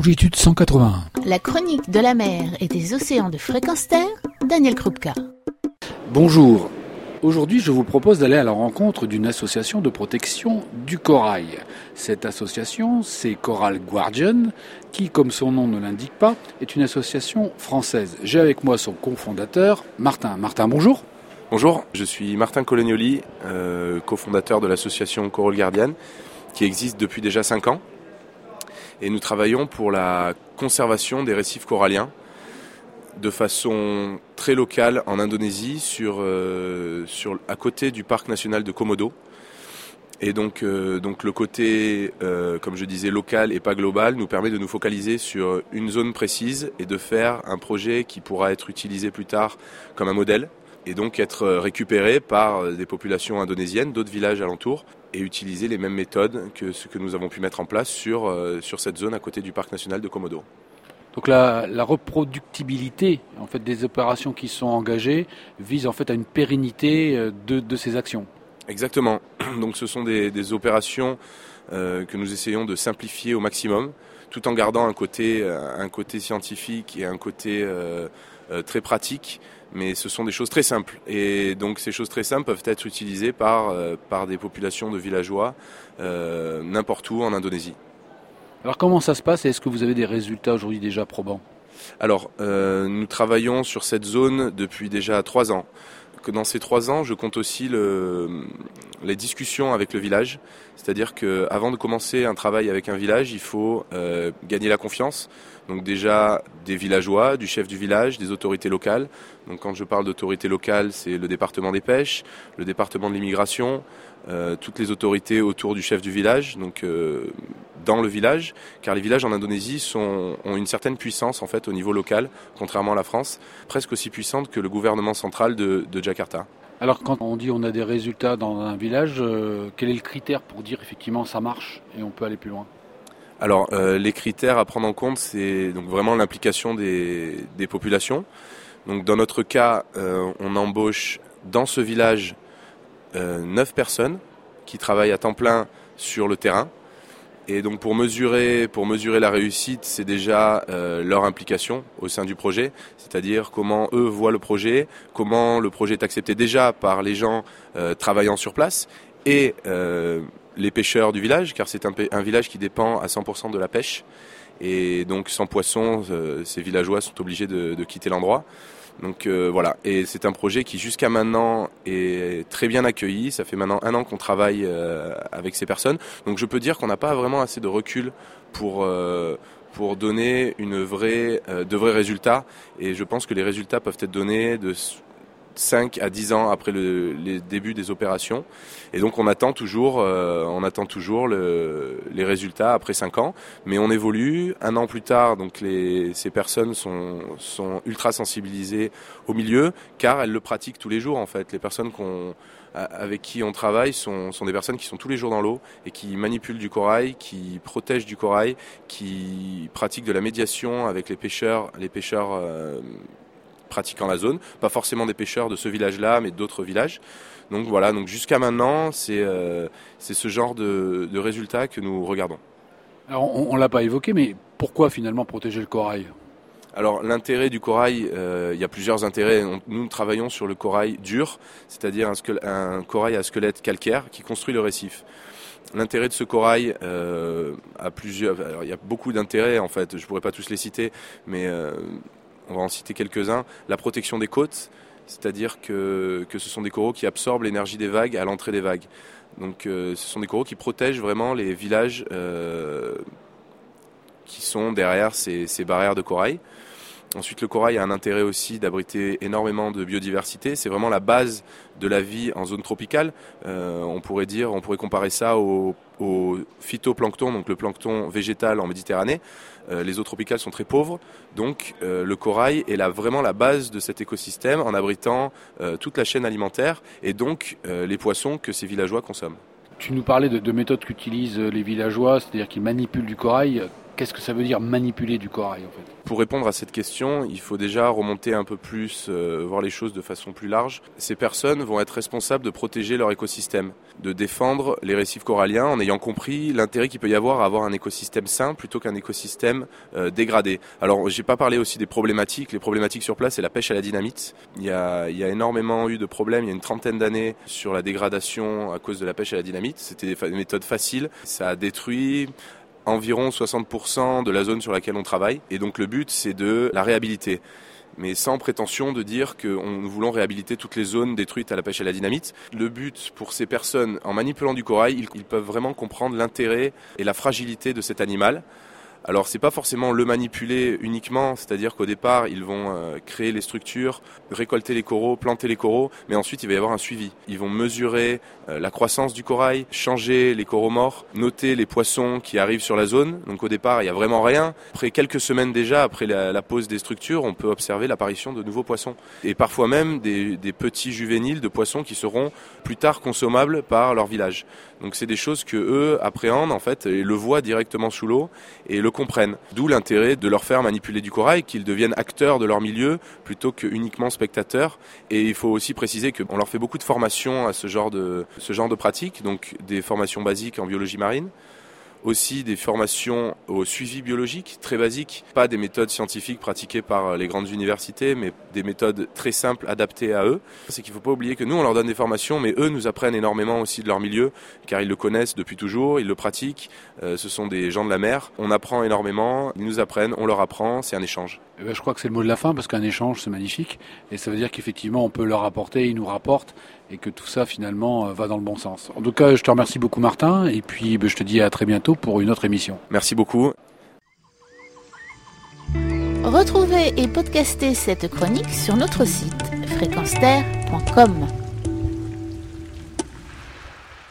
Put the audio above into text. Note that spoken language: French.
longitude 181. La chronique de la mer et des océans de fréquence terre, Daniel Krupka. Bonjour. Aujourd'hui, je vous propose d'aller à la rencontre d'une association de protection du corail. Cette association, c'est Coral Guardian, qui, comme son nom ne l'indique pas, est une association française. J'ai avec moi son cofondateur, Martin. Martin, bonjour. Bonjour, je suis Martin Colognoli, euh, cofondateur de l'association Coral Guardian, qui existe depuis déjà 5 ans. Et nous travaillons pour la conservation des récifs coralliens de façon très locale en Indonésie, sur, euh, à côté du parc national de Komodo. Et donc, euh, le côté, euh, comme je disais, local et pas global nous permet de nous focaliser sur une zone précise et de faire un projet qui pourra être utilisé plus tard comme un modèle et donc être récupéré par des populations indonésiennes, d'autres villages alentours et utiliser les mêmes méthodes que ce que nous avons pu mettre en place sur, sur cette zone à côté du parc national de Komodo. Donc la, la, reproductibilité en fait des opérations qui sont engagées vise en fait à une pérennité euh, de, de ces actions. Exactement. Donc ce sont des, des opérations euh, que nous essayons de simplifier au maximum, tout en gardant un côté, euh, un côté scientifique et un côté euh, euh, très pratique. Mais ce sont des choses très simples. Et donc ces choses très simples peuvent être utilisées par, par des populations de villageois n'importe où en Indonésie. Alors comment ça se passe et est-ce que vous avez des résultats aujourd'hui déjà probants? Alors euh, nous travaillons sur cette zone depuis déjà trois ans. Que dans ces trois ans, je compte aussi le, les discussions avec le village. C'est-à-dire qu'avant de commencer un travail avec un village, il faut euh, gagner la confiance. Donc déjà des villageois, du chef du village, des autorités locales. Donc quand je parle d'autorités locales, c'est le département des pêches, le département de l'immigration, euh, toutes les autorités autour du chef du village, donc euh, dans le village, car les villages en Indonésie ont une certaine puissance en fait au niveau local, contrairement à la France, presque aussi puissante que le gouvernement central de Jakarta. Alors quand on dit on a des résultats dans un village, euh, quel est le critère pour dire effectivement ça marche et on peut aller plus loin? Alors euh, les critères à prendre en compte, c'est donc vraiment l'implication des, populations. Donc dans notre cas, euh, on embauche dans ce village neuf personnes qui travaillent à temps plein sur le terrain. Et donc pour mesurer, pour mesurer la réussite, c'est déjà euh, leur implication au sein du projet, c'est-à-dire comment eux voient le projet, comment le projet est accepté déjà par les gens euh, travaillant sur place et euh, les pêcheurs du village, car c'est un, village qui dépend à 100% de la pêche. Et donc sans poissons, ces villageois sont obligés de quitter l'endroit. Donc euh, voilà, et c'est un projet qui jusqu'à maintenant est très bien accueilli. Ça fait maintenant un an qu'on travaille euh, avec ces personnes. Donc je peux dire qu'on n'a pas vraiment assez de recul pour euh, pour donner une vraie, de vrais résultats. Et je pense que les résultats peuvent être donnés de 5 à 10 ans après le les débuts des opérations. Et donc on attend toujours, euh, on attend toujours le, les résultats après 5 ans. Mais on évolue. Un an plus tard, donc les, ces personnes sont, sont ultra sensibilisées au milieu, car elles le pratiquent tous les jours en fait. Les personnes qu'on avec qui on travaille sont, sont, des personnes qui sont tous les jours dans l'eau et qui manipulent du corail, qui protègent du corail, qui pratiquent de la médiation avec les pêcheurs, les pêcheurs euh, pratiquant la zone, pas forcément des pêcheurs de ce village-là, mais d'autres villages. Donc voilà, donc jusqu'à maintenant, c'est euh, ce genre de, de résultats que nous regardons. Alors on, on l'a pas évoqué, mais pourquoi finalement protéger le corail? Alors l'intérêt du corail, euh, il y a plusieurs intérêts. On, nous travaillons sur le corail dur, c'est-à-dire un, un, corail à squelette calcaire qui construit le récif. L'intérêt de ce corail euh, a plusieurs. Alors, il y a beaucoup d'intérêts en fait. Je pourrais pas tous les citer, mais euh, on va en citer quelques-uns. La protection des côtes, c'est-à-dire que, que ce sont des coraux qui absorbent l'énergie des vagues à l'entrée des vagues. Donc euh, ce sont des coraux qui protègent vraiment les villages euh, qui sont derrière ces, barrières de corail. Ensuite, le corail a un intérêt aussi d'abriter énormément de biodiversité. C'est vraiment la base de la vie en zone tropicale. Euh, on pourrait comparer ça au, phytoplancton, donc le plancton végétal en Méditerranée. Euh, les eaux tropicales sont très pauvres, donc euh, le corail est vraiment la base de cet écosystème en abritant toute la chaîne alimentaire et donc les poissons que ces villageois consomment. Tu nous parlais de, de méthodes qu'utilisent les villageois, c'est-à-dire qu'ils manipulent du corail Qu'est-ce que ça veut dire manipuler du corail en fait Pour répondre à cette question, il faut déjà remonter un peu plus, euh, voir les choses de façon plus large. Ces personnes vont être responsables de protéger leur écosystème, de défendre les récifs coralliens en ayant compris l'intérêt qu'il peut y avoir à avoir un écosystème sain plutôt qu'un écosystème euh, dégradé. Alors, j'ai pas parlé aussi des problématiques. Les problématiques sur place, c'est la pêche à la dynamite. Il y a, il y a énormément eu de problèmes il y a une trentaine d'années sur la dégradation à cause de la pêche à la dynamite. C'était des méthodes faciles. Ça a détruit environ 60% de la zone sur laquelle on travaille. Et donc le but, c'est de la réhabiliter mais sans prétention de dire que nous voulons réhabiliter toutes les zones détruites à la pêche à la dynamite. Le but pour ces personnes, en manipulant du corail, ils peuvent vraiment comprendre l'intérêt et la fragilité de cet animal. Alors c'est pas forcément le manipuler uniquement, c'est-à-dire qu'au départ ils vont euh, créer les structures, récolter les coraux, planter les coraux, mais ensuite il va y avoir un suivi. Ils vont mesurer euh, la croissance du corail, changer les coraux morts, noter les poissons qui arrivent sur la zone. Donc au départ il y a vraiment rien. Après quelques semaines déjà, après la, pose des structures, on peut observer l'apparition de nouveaux poissons et parfois même des, des petits juvéniles de poissons qui seront plus tard consommables par leur village. Donc c'est des choses que eux appréhendent en fait et le voient directement sous l'eau et le comprennent. D'où l'intérêt de leur faire manipuler du corail, qu'ils deviennent acteurs de leur milieu plutôt que uniquement spectateurs. Et il faut aussi préciser qu'on leur fait beaucoup de formations à ce genre de ce genre de pratique, donc des formations basiques en biologie marine aussi des formations au suivi biologique très basiques, pas des méthodes scientifiques pratiquées par les grandes universités, mais des méthodes très simples adaptées à eux. C'est qu'il ne faut pas oublier que nous, on leur donne des formations, mais eux nous apprennent énormément aussi de leur milieu, car ils le connaissent depuis toujours, ils le pratiquent, euh, ce sont des gens de la mer. On apprend énormément, ils nous apprennent, on leur apprend, c'est un échange. Eh ben, je crois que c'est le mot de la fin, parce qu'un échange, c'est magnifique, et ça veut dire qu'effectivement, on peut leur apporter, ils nous rapportent, et que tout ça finalement euh, va dans le bon sens. En tout cas, je te remercie beaucoup Martin et puis ben, je te dis à très bientôt pour une autre émission. Merci beaucoup. Retrouvez et podcastez cette chronique sur notre site fréquenceterre.com.